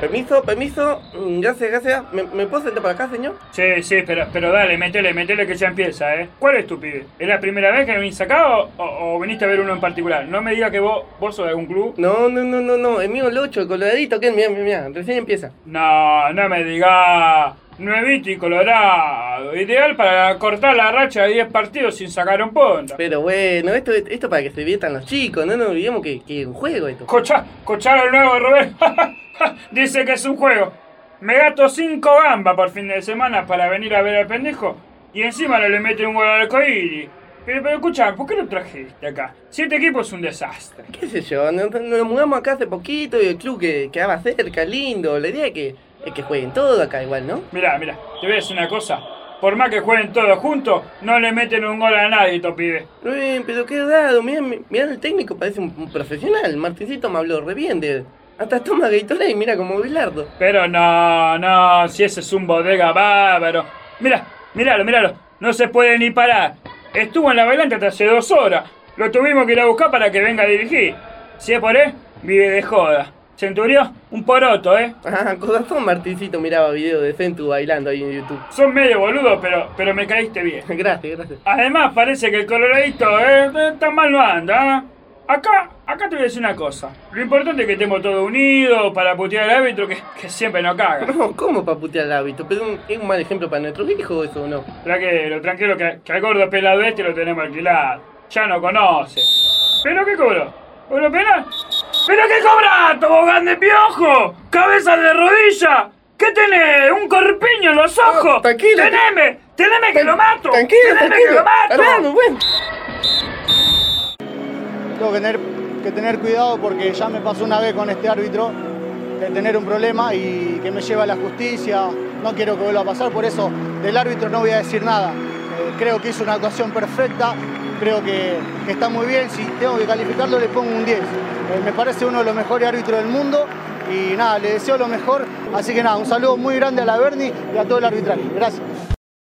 Permiso, permiso. Mm, Gracias, gracias. ¿Me, me puedo sentar para acá, señor? Sí, sí, pero, pero dale, metele, metele que ya empieza, ¿eh? ¿Cuál es tu pibe? ¿Es la primera vez que venís acá o, o, o viniste a ver uno en particular? No me digas que vos, vos sos de algún club. No, no, no, no, no. El mío el 8, el coloradito, que mira, mira, mira. Recién empieza. No, no me digas. Nuevito y colorado. Ideal para cortar la racha de 10 partidos sin sacar un punto. Pero bueno, esto esto para que se diviertan los chicos. No nos olvidemos que, que es un juego esto. Cocha, cochar nuevo Robert. Dice que es un juego. Me gasto 5 gambas por fin de semana para venir a ver al pendejo. Y encima no le mete un gol al arcoíris. Pero, pero escucha, ¿por qué lo trajiste acá? Si este equipo es un desastre. ¿Qué sé yo? Nos, nos mudamos acá hace poquito y el club que quedaba cerca, lindo. La idea es que, es que jueguen todo acá igual, ¿no? Mirá, mirá, te voy a decir una cosa. Por más que jueguen todos juntos, no le meten un gol a nadie, estos pibes. Eh, pero qué raro, mirá, mirá el técnico, parece un, un profesional. Martincito me habló re bien de él. Hasta toma Gatorade, mira como Bilardo. Pero no, no, si ese es un bodega bárbaro. Mira, míralo, míralo. No se puede ni parar. Estuvo en la bailante hasta hace dos horas. Lo tuvimos que ir a buscar para que venga a dirigir. Si es por él, vive de joda. Centurión, un poroto, ¿eh? Ah, con razón Martincito miraba videos de Centu bailando ahí en YouTube. Son medio boludo, pero, pero me caíste bien. gracias, gracias. Además, parece que el coloradito, ¿eh? Tan mal no anda, ¿eh? Acá, acá te voy a decir una cosa. Lo importante es que estemos todos unidos para putear al árbitro que, que siempre nos caga. No, ¿cómo para putear al hábito? Pero un- es un mal ejemplo para nuestros hijos eso, ¿o no? Tranquilo, tranquilo, que, que al gordo pelado este lo tenemos alquilado. Ya no conoce. ¿Pero qué cobró? ¿Cobró penal? ¿Pero qué cobra, tobogán de piojo? ¿Cabeza de rodilla? ¿Qué tenés? ¿Un corpiño en los ojos? Oh, tranquilo. ¡Teneme! ¡Teneme que lo mato! Tranquilo, ¡Teneme tranquilo. que lo mato! Bueno. Tengo que tener, que tener cuidado porque ya me pasó una vez con este árbitro de tener un problema y que me lleva a la justicia. No quiero que vuelva a pasar, por eso del árbitro no voy a decir nada. Eh, creo que hizo una actuación perfecta, creo que, está muy bien. Si tengo que calificarlo, le pongo un 10. Eh, me parece uno de los mejores árbitros del mundo y nada, le deseo lo mejor. Así que nada, un saludo muy grande a la Berni y a todo el arbitraje. Gracias.